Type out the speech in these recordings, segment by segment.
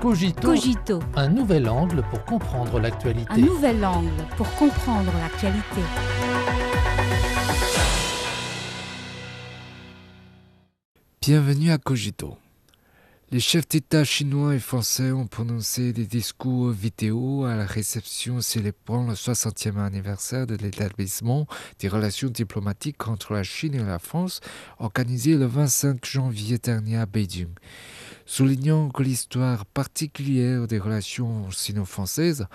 Cogito, Cogito, un nouvel angle pour comprendre l'actualité. un nouvel angle pour comprendre l'actualité. Bienvenue à Cogito. Les chefs d'État chinois et français ont prononcé des discours vidéo à la réception célébrant le 60e anniversaire de l'établissement des relations diplomatiques entre la Chine et la France, organisée le 25 janvier dernier à Beijing. Soulignant que l'histoire particulière des relations sino-françaises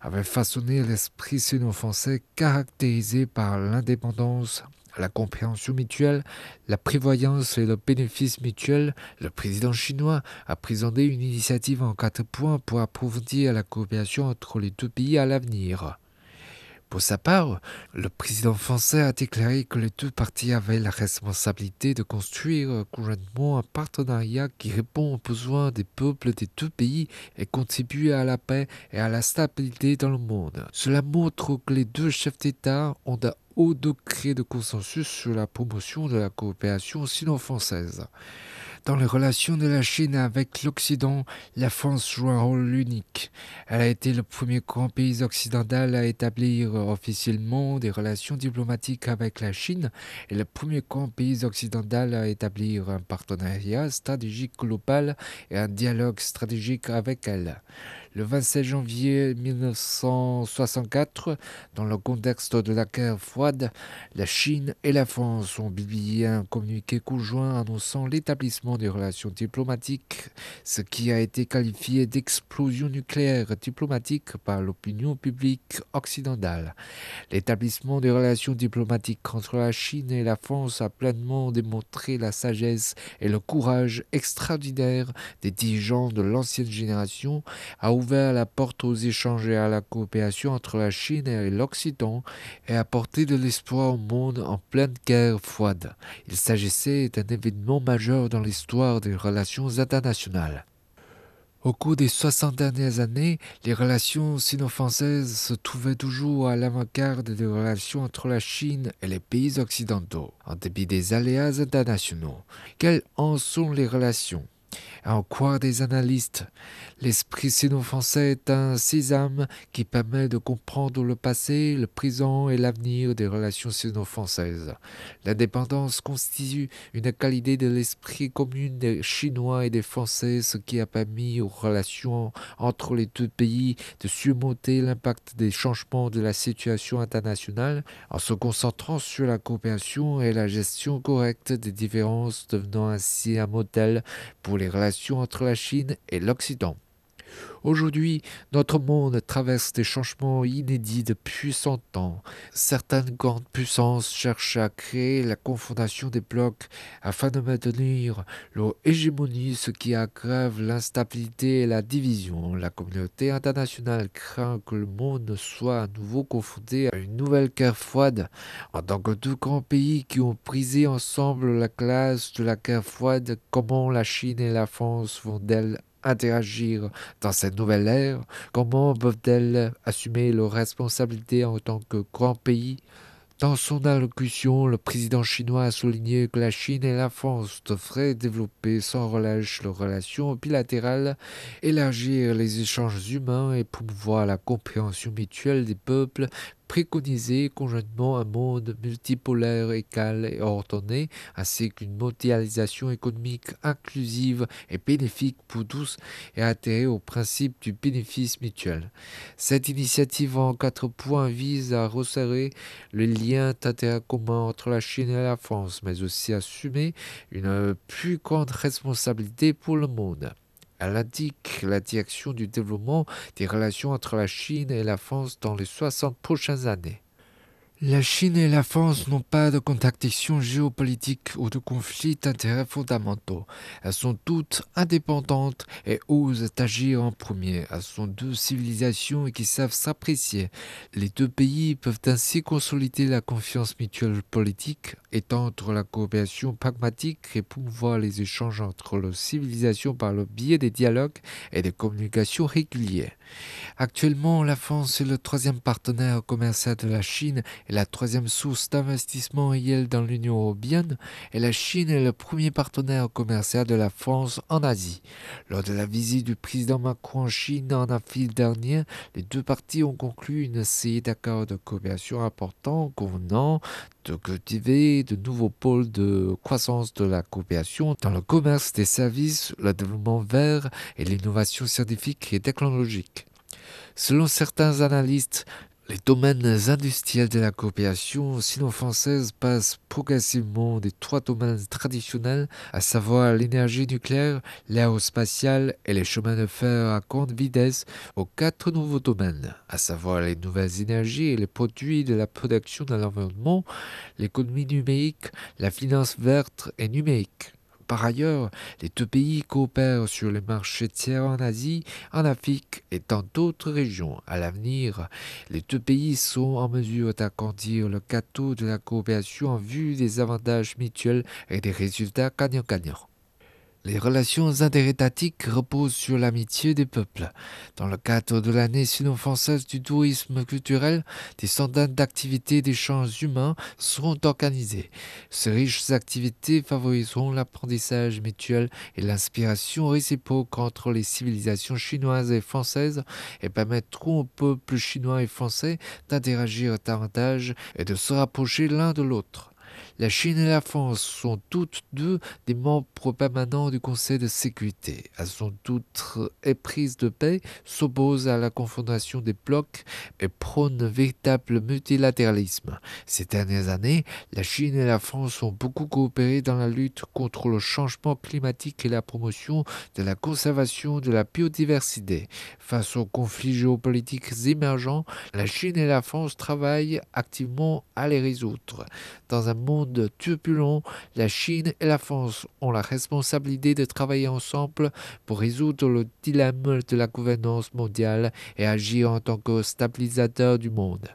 avait façonné l'esprit sino-français caractérisé par l'indépendance, la compréhension mutuelle, la prévoyance et le bénéfice mutuel, le président chinois a présenté une initiative en quatre points pour approfondir la coopération entre les deux pays à l'avenir. Pour sa part, le président français a déclaré que les deux parties avaient la responsabilité de construire conjointement un partenariat qui répond aux besoins des peuples des deux pays et contribue à la paix et à la stabilité dans le monde. Cela montre que les deux chefs d'État ont un haut degré de consensus sur la promotion de la coopération sino-française. Dans les relations de la Chine avec l'Occident, la France joue un rôle unique. Elle a été le premier grand pays occidental à établir officiellement des relations diplomatiques avec la Chine et le premier grand pays occidental à établir un partenariat stratégique global et un dialogue stratégique avec elle. Le 27 janvier 1964, dans le contexte de la guerre froide, la Chine et la France ont publié un communiqué conjoint annonçant l'établissement des relations diplomatiques, ce qui a été qualifié d'explosion nucléaire diplomatique par l'opinion publique occidentale. L'établissement des relations diplomatiques entre la Chine et la France a pleinement démontré la sagesse et le courage extraordinaire des dirigeants de l'ancienne génération, a ouvert la porte aux échanges et à la coopération entre la Chine et l'Occident et apporté de l'espoir au monde en pleine guerre froide. Il s'agissait d'un événement majeur dans l'histoire des relations internationales. Au cours des 60 dernières années, les relations sino-françaises se trouvaient toujours à l'avant-garde des relations entre la Chine et les pays occidentaux, en dépit des aléas internationaux. Quelles en sont les relations? En croire des analystes, l'esprit sino-français est un sésame qui permet de comprendre le passé, le présent et l'avenir des relations sino-françaises. L'indépendance constitue une qualité de l'esprit commune des Chinois et des Français, ce qui a permis aux relations entre les deux pays de surmonter l'impact des changements de la situation internationale en se concentrant sur la coopération et la gestion correcte des différences, devenant ainsi un modèle pour les relations entre la Chine et l'Occident. Aujourd'hui, notre monde traverse des changements inédits depuis 100 ans. Certaines grandes puissances cherchent à créer la confondation des blocs afin de maintenir leur hégémonie, ce qui aggrave l'instabilité et la division. La communauté internationale craint que le monde soit à nouveau confronté à une nouvelle guerre froide. En tant que deux grands pays qui ont brisé ensemble la classe de la guerre froide, comment la Chine et la France vont-elles interagir dans cette nouvelle ère? Comment peuvent-elles assumer leurs responsabilités en tant que grand pays? Dans son allocution, le président chinois a souligné que la Chine et la France devraient développer sans relâche leurs relations bilatérales, élargir les échanges humains et promouvoir la compréhension mutuelle des peuples, préconiser conjointement un monde multipolaire égal et ordonné, ainsi qu'une mondialisation économique inclusive et bénéfique pour tous et atterrir au principe du bénéfice mutuel. Cette initiative en quatre points vise à resserrer le lien d'intérêt commun entre la Chine et la France, mais aussi assumer une plus grande responsabilité pour le monde. Elle indique la direction du développement des relations entre la Chine et la France dans les 60 prochaines années. La Chine et la France n'ont pas de contradiction géopolitique ou de conflits d'intérêts fondamentaux. Elles sont toutes indépendantes et osent agir en premier. Elles sont deux civilisations qui savent s'apprécier. Les deux pays peuvent ainsi consolider la confiance mutuelle politique, étendre la coopération pragmatique et promouvoir les échanges entre les civilisations par le biais des dialogues et des communications régulières. Actuellement, la France est le troisième partenaire commercial de la Chine et la troisième source d'investissement réel dans l'Union européenne, et la Chine est le premier partenaire commercial de la France en Asie. Lors de la visite du président Macron en Chine en avril dernier, les deux parties ont conclu une série d'accords de coopération importants convenant de cultiver de nouveaux pôles de croissance de la coopération dans le commerce des services, le développement vert et l'innovation scientifique et technologique. Selon certains analystes, les domaines industriels de la coopération sino-française passent progressivement des trois domaines traditionnels, à savoir l'énergie nucléaire, l'aérospatiale et les chemins de fer à grande vitesse, aux quatre nouveaux domaines, à savoir les nouvelles énergies et les produits de la production de l'environnement, l'économie numérique, la finance verte et numérique. Par ailleurs, les deux pays coopèrent sur les marchés tiers en Asie, en Afrique et dans d'autres régions. À l'avenir, les deux pays sont en mesure d'agrandir le gâteau de la coopération en vue des avantages mutuels et des résultats gagnant-gagnant. Les relations interétatiques reposent sur l'amitié des peuples. Dans le cadre de l'année sino-française du tourisme culturel, des centaines d'activités d'échanges humains seront organisées. Ces riches activités favoriseront l'apprentissage mutuel et l'inspiration réciproque entre les civilisations chinoises et françaises et permettront aux peuples chinois et français d'interagir davantage et de se rapprocher l'un de l'autre. La Chine et la France sont toutes deux des membres permanents du Conseil de sécurité. Elles sont toutes éprises de paix, s'opposent à la confrontation des blocs et prônent un véritable multilatéralisme. Ces dernières années, la Chine et la France ont beaucoup coopéré dans la lutte contre le changement climatique et la promotion de la conservation de la biodiversité. Face aux conflits géopolitiques émergents, la Chine et la France travaillent activement à les résoudre. Dans un monde turbulent, la Chine et la France ont la responsabilité de travailler ensemble pour résoudre le dilemme de la gouvernance mondiale et agir en tant que stabilisateur du monde.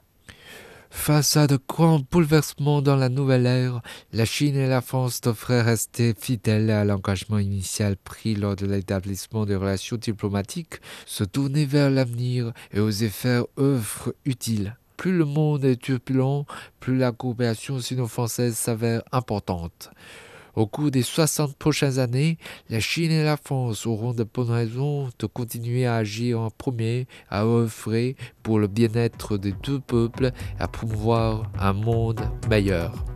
Face à de grands bouleversements dans la nouvelle ère, la Chine et la France devraient rester fidèles à l'engagement initial pris lors de l'établissement des relations diplomatiques, se tourner vers l'avenir et oser faire œuvre utile. Plus le monde est turbulent, plus la coopération sino-française s'avère importante. Au cours des 60 prochaines années, la Chine et la France auront de bonnes raisons de continuer à agir en premier, à œuvrer pour le bien-être des deux peuples à promouvoir un monde meilleur.